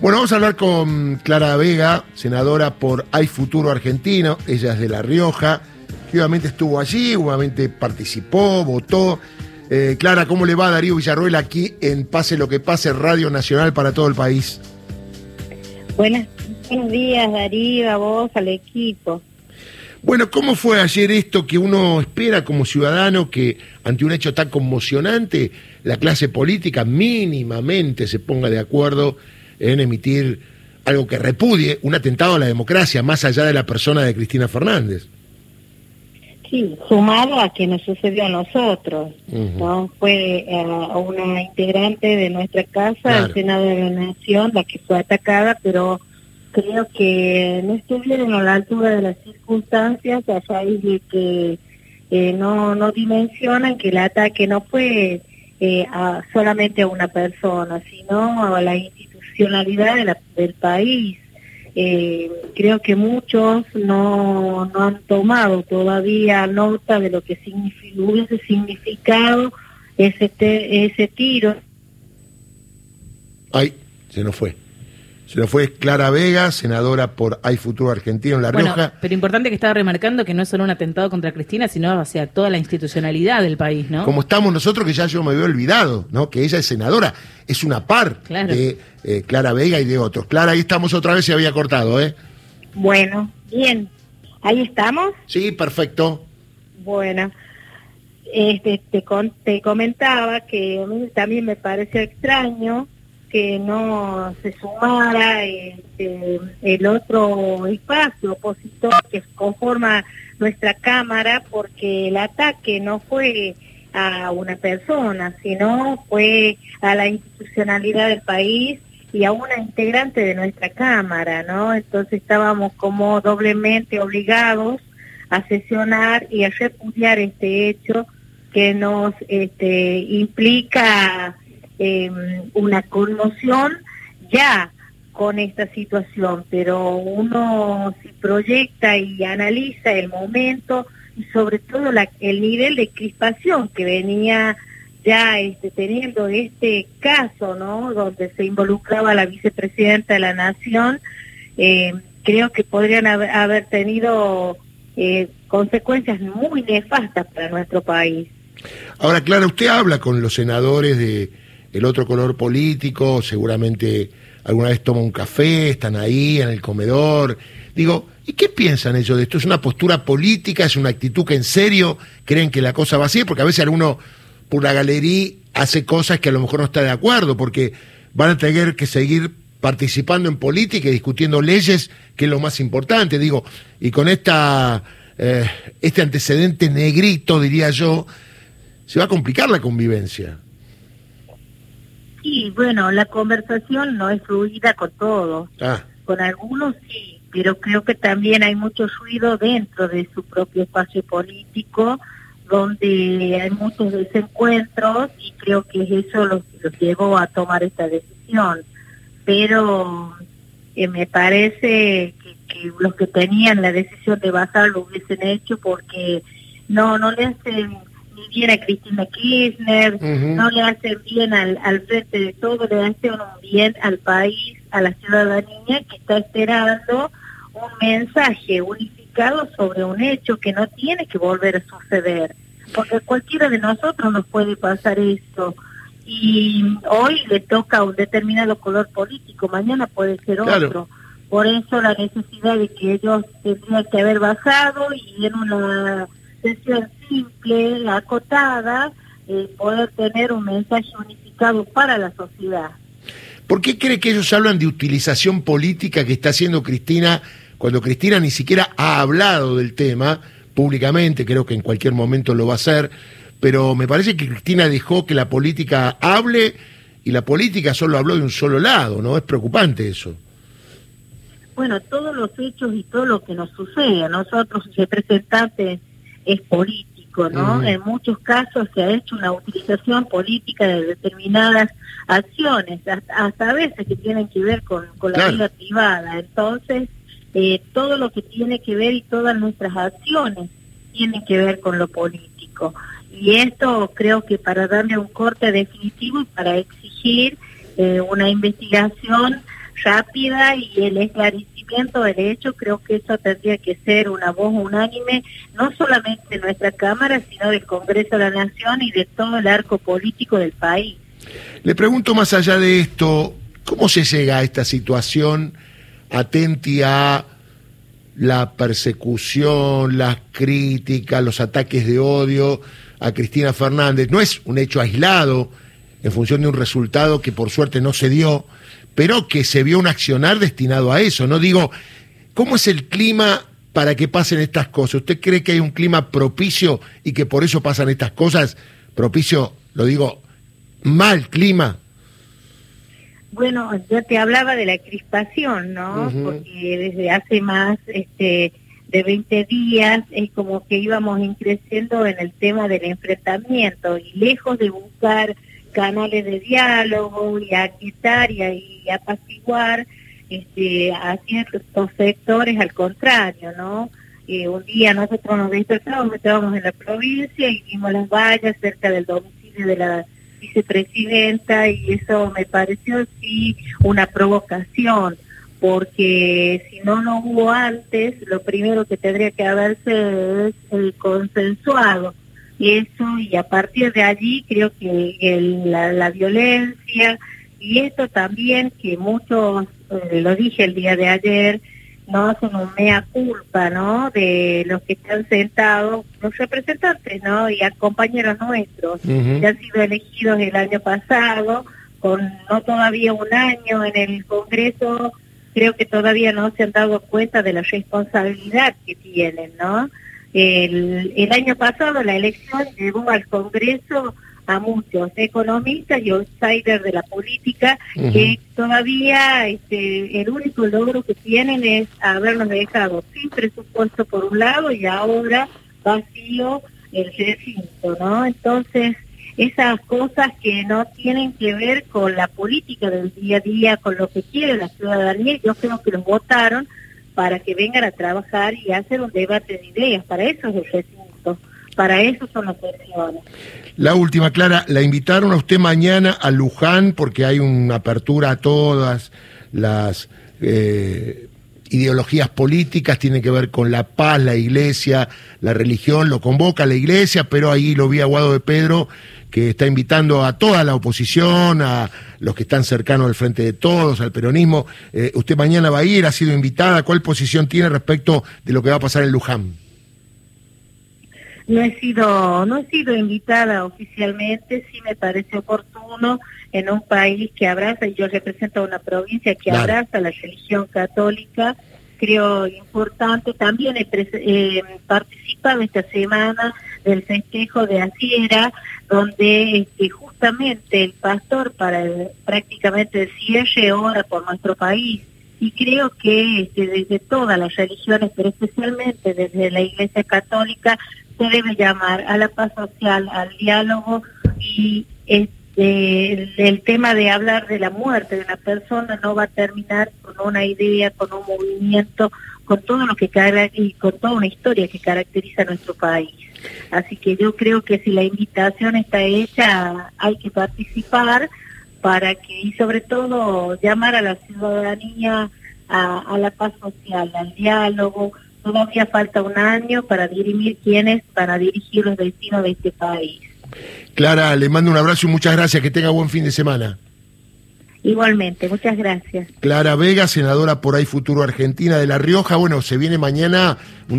Bueno, vamos a hablar con Clara Vega, senadora por Hay Futuro Argentino. Ella es de La Rioja. Obviamente estuvo allí, obviamente participó, votó. Eh, Clara, ¿cómo le va a Darío Villarroel aquí en Pase lo que pase, Radio Nacional para todo el país? buenos días, Darío, a vos, al equipo. Bueno, ¿cómo fue ayer esto que uno espera como ciudadano que ante un hecho tan conmocionante la clase política mínimamente se ponga de acuerdo en emitir algo que repudie un atentado a la democracia, más allá de la persona de Cristina Fernández. Sí, sumado a que nos sucedió a nosotros, ¿no? Fue eh, una integrante de nuestra casa, el Senado de la Nación, la que fue atacada, pero creo que no estuvieron a la altura de las circunstancias a raíz de que eh, no, no dimensionan que el ataque no fue eh, a, solamente a una persona, sino a la institución del país. Eh, creo que muchos no, no han tomado todavía nota de lo que hubiese significado ese, ese tiro. Ay, se nos fue. Se lo fue Clara Vega, senadora por Hay Futuro Argentino en La Rioja. pero importante que estaba remarcando que no es solo un atentado contra Cristina, sino hacia toda la institucionalidad del país, ¿no? Como estamos nosotros, que ya yo me había olvidado, ¿no? Que ella es senadora, es una par de eh, Clara Vega y de otros. Clara, ahí estamos otra vez, se había cortado, ¿eh? Bueno, bien. ¿Ahí estamos? Sí, perfecto. Bueno, este, te, te comentaba que a mí también me parece extraño que no se sumara este, el otro espacio opositor que conforma nuestra Cámara porque el ataque no fue a una persona, sino fue a la institucionalidad del país y a una integrante de nuestra Cámara, ¿no? Entonces estábamos como doblemente obligados a sesionar y a repudiar este hecho que nos este, implica eh, una conmoción ya con esta situación, pero uno si proyecta y analiza el momento y sobre todo el nivel de crispación que venía ya este, teniendo este caso, ¿no? Donde se involucraba la vicepresidenta de la Nación, eh, creo que podrían haber, tenido eh, consecuencias muy nefastas para nuestro país. Ahora, Clara, usted habla con los senadores de el otro color político, seguramente alguna vez toma un café, están ahí en el comedor. Digo, ¿y qué piensan ellos de esto? ¿Es una postura política? ¿Es una actitud que en serio creen que la cosa va así? Porque a veces alguno por la galería hace cosas que a lo mejor no está de acuerdo, porque van a tener que seguir participando en política y discutiendo leyes, que es lo más importante. Digo, y con esta, eh, este antecedente negrito, diría yo, se va a complicar la convivencia. Sí, bueno, la conversación no es fluida con todos. Ah. Con algunos sí, pero creo que también hay mucho ruido dentro de su propio espacio político, donde hay muchos desencuentros y creo que eso los, los llevó a tomar esta decisión. Pero eh, me parece que, que, los que tenían la decisión de bajar lo hubiesen hecho porque no no le hacen bien a Cristina Kirchner, no le hacen bien al, al frente de todo, le hacen un bien al país, a la ciudadanía que está esperando un mensaje unificado sobre un hecho que no tiene que volver a suceder, porque cualquiera de nosotros nos puede pasar esto. Y hoy le toca a un determinado color político, mañana puede ser otro. Por eso la necesidad de que ellos tendrían que haber bajado y en una sesión simple, acotada, eh, poder tener un mensaje unificado para la sociedad. ¿Por qué cree que ellos hablan de utilización política que está haciendo Cristina cuando Cristina ni siquiera ha hablado del tema públicamente? Creo que en cualquier momento lo va a hacer, pero me parece que Cristina dejó que la política hable y la política solo habló de un solo lado, ¿no? Es preocupante eso. Bueno, todos los hechos y todo lo que nos sucede a nosotros representantes es político, ¿no? En muchos casos se ha hecho una utilización política de determinadas acciones, hasta, a veces que tienen que ver con, la vida privada. Entonces, eh, todo lo que tiene que ver y todas nuestras acciones tienen que ver con lo político. Y esto creo que para darle un corte definitivo y para exigir eh, una investigación rápida y el esclarecimiento del hecho, creo que eso tendría que ser una voz unánime, no solamente de nuestra Cámara, sino del Congreso de la Nación y de todo el arco político del país. Le pregunto más allá de esto, ¿cómo se llega a esta situación atenti a la persecución, las críticas, los ataques de odio a Cristina Fernández? No es un hecho aislado en función de un resultado que por suerte no se dio, pero que se vio un accionar destinado a eso. No digo, ¿cómo es el clima para que pasen estas cosas? ¿Usted cree que hay un clima propicio y que por eso pasan estas cosas? Propicio, lo digo, mal clima. Bueno, yo te hablaba de la crispación, ¿no? Porque desde hace más este, de 20 días es como que íbamos creciendo en el tema del enfrentamiento y lejos de buscar canales de diálogo y a quitar y, apaciguar este, a ciertos sectores, al contrario, ¿no? Eh, un día nosotros nos despertamos, estábamos en la provincia y vimos las vallas cerca del domicilio de la vicepresidenta y eso me pareció sí una provocación porque si no lo hubo antes, lo primero que tendría que haberse es el consensuado eso y a partir de allí creo que la, violencia y esto también que muchos eh, lo dije el día de ayer no hacen un mea culpa no de los que están sentados los representantes no y a compañeros nuestros que han sido elegidos el año pasado con no todavía un año en el Congreso creo que todavía no se han dado cuenta de la responsabilidad que tienen no el, el año pasado la elección llevó al Congreso a muchos economistas y outsiders de la política que todavía este, el único logro que tienen es habernos dejado sin presupuesto por un lado y ahora vacío el recinto, ¿no? Entonces, esas cosas que no tienen que ver con la política del día a día, con lo que quiere la ciudadanía, yo creo que los votaron para que vengan a trabajar y hacer un debate de ideas. Para eso es el recinto, para eso son las elecciones. La última, Clara, la invitaron a usted mañana a Luján porque hay una apertura a todas las eh, ideologías políticas, tiene que ver con la paz, la iglesia, la religión, lo convoca la iglesia, pero ahí lo vi a Guado de Pedro que está invitando a toda la oposición, a los que están cercanos al frente de todos, al peronismo. Eh, usted mañana va a ir, ha sido invitada, ¿cuál posición tiene respecto de lo que va a pasar en Luján? No he sido, no he sido invitada oficialmente, sí me parece oportuno en un país que abraza, y yo represento a una provincia que abraza la religión católica, creo importante. También he eh, participado esta semana del festejo de Asiera, donde este, justamente el pastor para prácticamente el cierre ora por nuestro país. Y creo que este, desde todas las religiones, pero especialmente desde la Iglesia Católica, se debe llamar a la paz social, al diálogo y este, el, tema de hablar de la muerte de una persona no va a terminar con una idea, con un movimiento, con todo lo que y con toda una historia que caracteriza a nuestro país. Así que yo creo que si la invitación está hecha, hay que participar para que, y sobre todo, llamar a la ciudadanía a, la paz social, al diálogo. Todavía falta un año para dirimir quiénes para dirigir los destinos de este país. Clara, le mando un abrazo y muchas gracias. Que tenga buen fin de semana. Igualmente, muchas gracias. Clara Vega, senadora por ahí Futuro Argentina de La Rioja. Bueno, se viene mañana un día